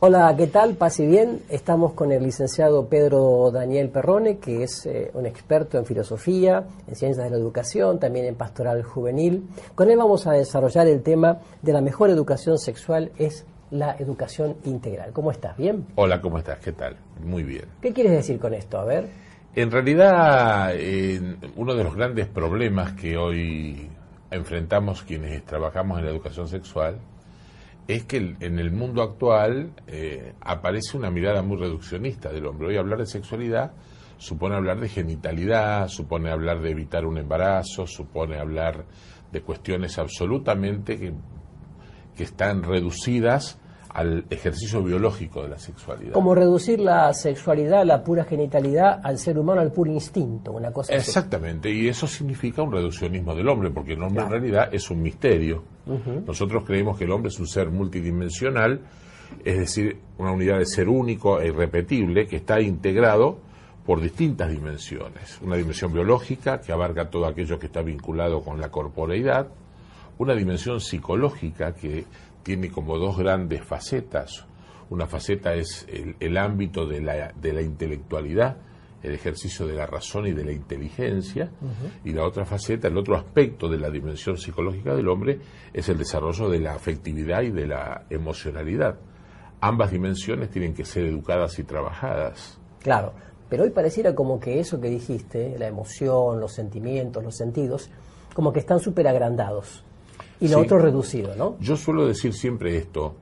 Hola, ¿qué tal? Paz y bien. Estamos con el licenciado Pedro Daniel Perrone, que es eh, un experto en filosofía, en ciencias de la educación, también en pastoral juvenil. Con él vamos a desarrollar el tema de la mejor educación sexual es la educación integral. ¿Cómo estás? ¿Bien? Hola, ¿cómo estás? ¿Qué tal? Muy bien. ¿Qué quieres decir con esto? A ver. En realidad, uno de los grandes problemas que hoy enfrentamos quienes trabajamos en la educación sexual es que en el mundo actual eh, aparece una mirada muy reduccionista del hombre. Hoy hablar de sexualidad supone hablar de genitalidad, supone hablar de evitar un embarazo, supone hablar de cuestiones absolutamente que, que están reducidas al ejercicio biológico de la sexualidad. Como reducir la sexualidad, la pura genitalidad, al ser humano al puro instinto, una cosa Exactamente, y eso significa un reduccionismo del hombre, porque el hombre en realidad es un misterio. Nosotros creemos que el hombre es un ser multidimensional, es decir, una unidad de ser único e irrepetible que está integrado por distintas dimensiones. Una dimensión biológica que abarca todo aquello que está vinculado con la corporeidad, una dimensión psicológica que tiene como dos grandes facetas. Una faceta es el, ámbito de la, de la, intelectualidad, el ejercicio de la razón y de la inteligencia, y la otra faceta, el otro aspecto de la dimensión psicológica del hombre es el desarrollo de la afectividad y de la emocionalidad. Ambas dimensiones tienen que ser educadas y trabajadas. Claro, pero hoy pareciera como que eso que dijiste, la emoción, los sentimientos, los sentidos, como que están súper agrandados y lo otro reducido, ¿no? Yo suelo decir siempre esto,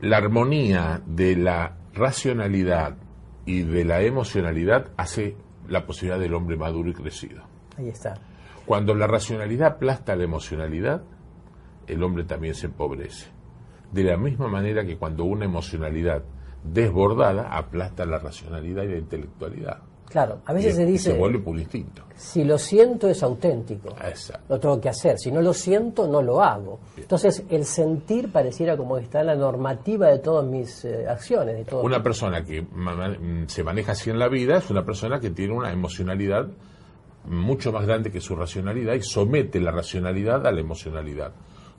la armonía de la racionalidad y de la emocionalidad hace la posibilidad del hombre maduro y crecido. Ahí está. Cuando la racionalidad aplasta la emocionalidad, el hombre también se empobrece. De la misma manera que cuando una emocionalidad desbordada aplasta la racionalidad y la intelectualidad. Claro, a veces se dice... Se vuelve por instinto. Si lo siento es auténtico. Lo tengo que hacer. Si no lo siento, no lo hago. Entonces, el sentir pareciera como que está en la normativa de todas mis eh, acciones. De una persona que se maneja así en la vida es una persona que tiene una emocionalidad mucho más grande que su racionalidad y somete la racionalidad a la emocionalidad.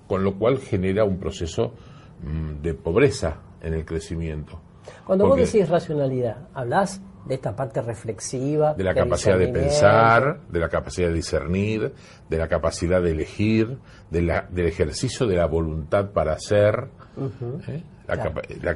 Con lo cual genera un proceso mm, de pobreza en el crecimiento. Cuando vos decís racionalidad, ¿hablas de esta parte reflexiva. De la capacidad de pensar, de la capacidad de discernir, de la capacidad de elegir, de la, del ejercicio de la voluntad para hacer. ¿eh?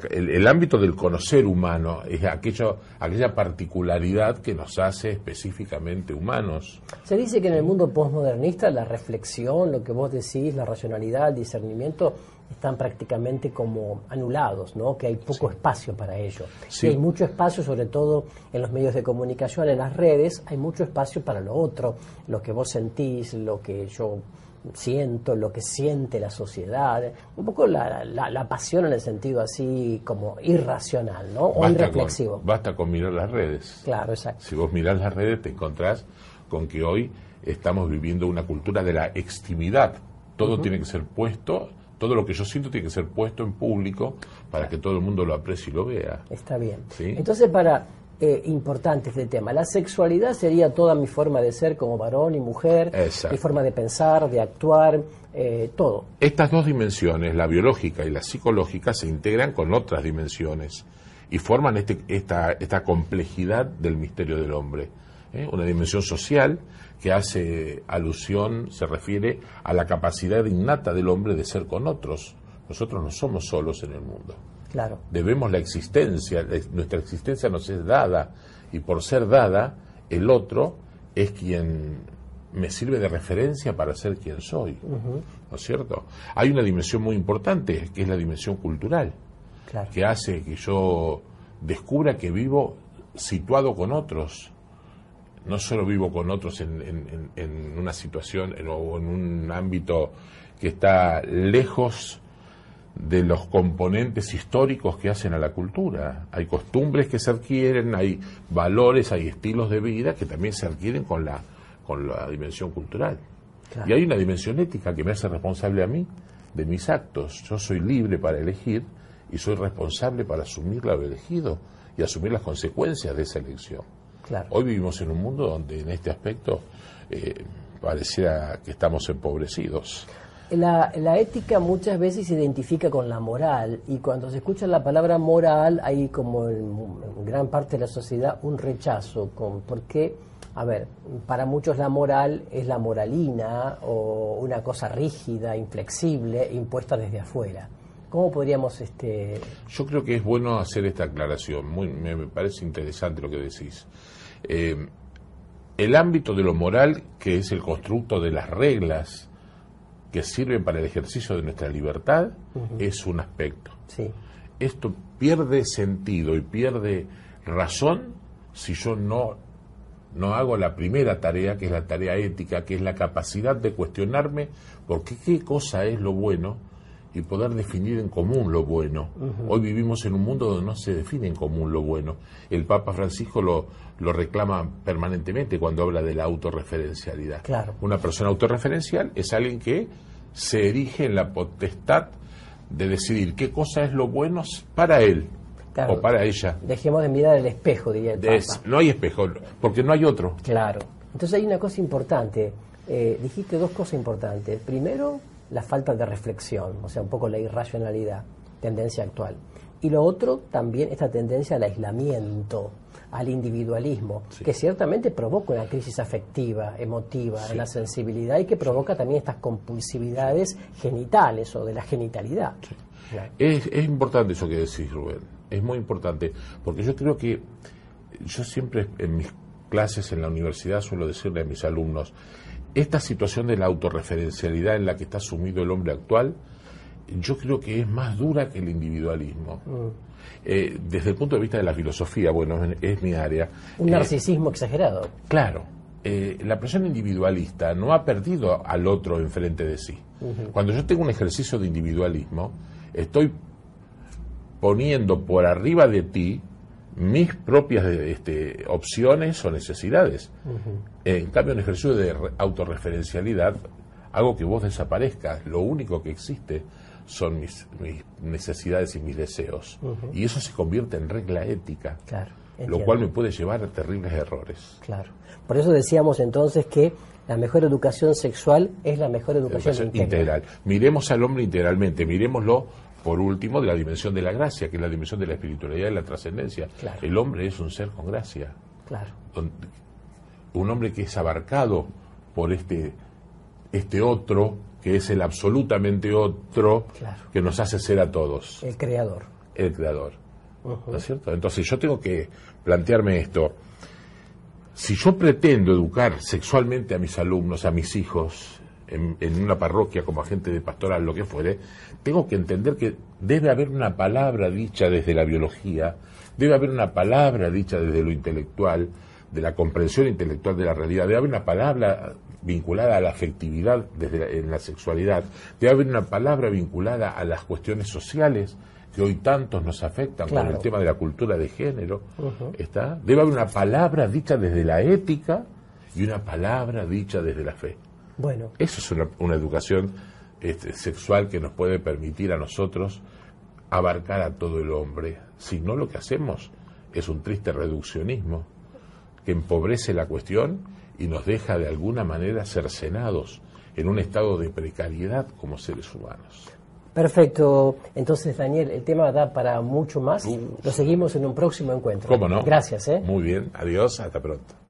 el, ámbito del conocer humano es aquello, aquella particularidad que nos hace específicamente humanos. Se dice que en el mundo postmodernista la reflexión, lo que vos decís, la racionalidad, el discernimiento, están prácticamente como anulados, ¿no? que hay poco espacio para ello. Y hay mucho espacio, sobre todo en los medios de comunicación, en las redes, hay mucho espacio para lo otro, lo que vos sentís, lo que yo siento, lo que siente la sociedad, un poco la, la, pasión en el sentido así como irracional, ¿no? O irreflexivo. basta con mirar las redes. Claro, exacto. Si vos mirás las redes te encontrás con que hoy estamos viviendo una cultura de la extimidad. Todo tiene que ser puesto todo lo que yo siento tiene que ser puesto en público para que todo el mundo lo aprecie y lo vea. Está bien. Entonces, para eh, importante este tema, la sexualidad sería toda mi forma de ser como varón y mujer, mi forma de pensar, de actuar, eh, todo. Estas dos dimensiones, la biológica y la psicológica, se integran con otras dimensiones y forman este, esta, esta complejidad del misterio del hombre. ¿Eh? Una dimensión social que hace alusión, se refiere a la capacidad innata del hombre de ser con otros. Nosotros no somos solos en el mundo. Claro. Debemos la existencia, nuestra existencia nos es dada y por ser dada, el otro es quien me sirve de referencia para ser quien soy. ¿No es cierto? Hay una dimensión muy importante, que es la dimensión cultural, que hace que yo descubra que vivo situado con otros, no solo vivo con otros en, en, una situación o en un ámbito que está lejos de los componentes históricos que hacen a la cultura. Hay costumbres que se adquieren, hay valores, hay estilos de vida que también se adquieren con la, con la dimensión cultural. Y hay una dimensión ética que me hace responsable a mí de mis actos. Yo soy libre para elegir y soy responsable para asumir lo elegido y asumir las consecuencias de esa elección. Hoy vivimos en un mundo donde en este aspecto eh, pareciera que estamos empobrecidos. La, la, ética muchas veces se identifica con la moral y cuando se escucha la palabra moral hay como en, gran parte de la sociedad un rechazo con porque a ver para muchos la moral es la moralina o una cosa rígida inflexible impuesta desde afuera cómo podríamos este yo creo que es bueno hacer esta aclaración. Muy me, parece interesante lo que decís. Eh, el ámbito de lo moral que es el constructo de las reglas que sirven para el ejercicio de nuestra libertad es un aspecto. Esto pierde sentido y pierde razón si yo no, no hago la primera tarea, que es la tarea ética, que es la capacidad de cuestionarme por qué, qué cosa es lo bueno y poder definir en común lo bueno. Hoy vivimos en un mundo donde no se define en común lo bueno. El Papa Francisco lo, lo reclama permanentemente cuando habla de la autorreferencialidad. Claro. Una persona autorreferencial es alguien que se erige en la potestad de decidir qué cosa es lo bueno para él o para ella. Dejemos de mirar el espejo, diría el Papa. no hay espejo, porque no hay otro. Claro. Entonces hay una cosa importante. Eh, dijiste dos cosas importantes. Primero, la falta de reflexión, o sea, un poco la irracionalidad, tendencia actual. Y lo otro, también esta tendencia al aislamiento, al individualismo, que ciertamente provoca una crisis afectiva, emotiva, en la sensibilidad y que provoca también estas compulsividades genitales o de la genitalidad. Es, es importante eso que decís, Rubén, es muy importante, porque yo creo que yo siempre en mis clases en la universidad suelo decirle a mis alumnos, esta situación de la autorreferencialidad en la que está sumido el hombre actual, yo creo que es más dura que el individualismo. Mm. Eh, desde el punto de vista de la filosofía, bueno, es, mi área. Un eh, narcisismo exagerado. Claro. Eh, la presión individualista no ha perdido al otro enfrente de sí. Cuando yo tengo un ejercicio de individualismo, estoy poniendo por arriba de ti mis propias este, opciones o necesidades. En cambio, en ejercicio de autorreferencialidad, hago que vos desaparezcas. Lo único que existe son mis, necesidades y mis deseos. Y eso se convierte en regla ética. lo cual me puede llevar a terribles errores. Claro. Por eso decíamos entonces que la mejor educación sexual es la mejor educación, integral. Miremos al hombre integralmente, miremoslo por último, de la dimensión de la gracia, que es la dimensión de la espiritualidad y la trascendencia. El hombre es un ser con gracia. Claro. Un hombre que es abarcado por este, este otro, que es el absolutamente otro, que nos hace ser a todos. El creador. El creador. ¿No es cierto? Entonces yo tengo que plantearme esto. Si yo pretendo educar sexualmente a mis alumnos, a mis hijos, en, una parroquia como agente de pastoral, lo que fuere, tengo que entender que debe haber una palabra dicha desde la biología, debe haber una palabra dicha desde lo intelectual, de la comprensión intelectual de la realidad, debe haber una palabra vinculada a la afectividad desde en la sexualidad, debe haber una palabra vinculada a las cuestiones sociales que hoy tantos nos afectan con el tema de la cultura de género, ¿está? Debe haber una palabra dicha desde la ética y una palabra dicha desde la fe. Bueno. Eso es una, educación este, sexual que nos puede permitir a nosotros abarcar a todo el hombre. Si no, lo que hacemos es un triste reduccionismo que empobrece la cuestión y nos deja de alguna manera cercenados en un estado de precariedad como seres humanos. Perfecto. Entonces, Daniel, el tema da para mucho más. Lo seguimos en un próximo encuentro. ¿Cómo no? Gracias. ¿eh? Muy bien. Adiós. Hasta pronto.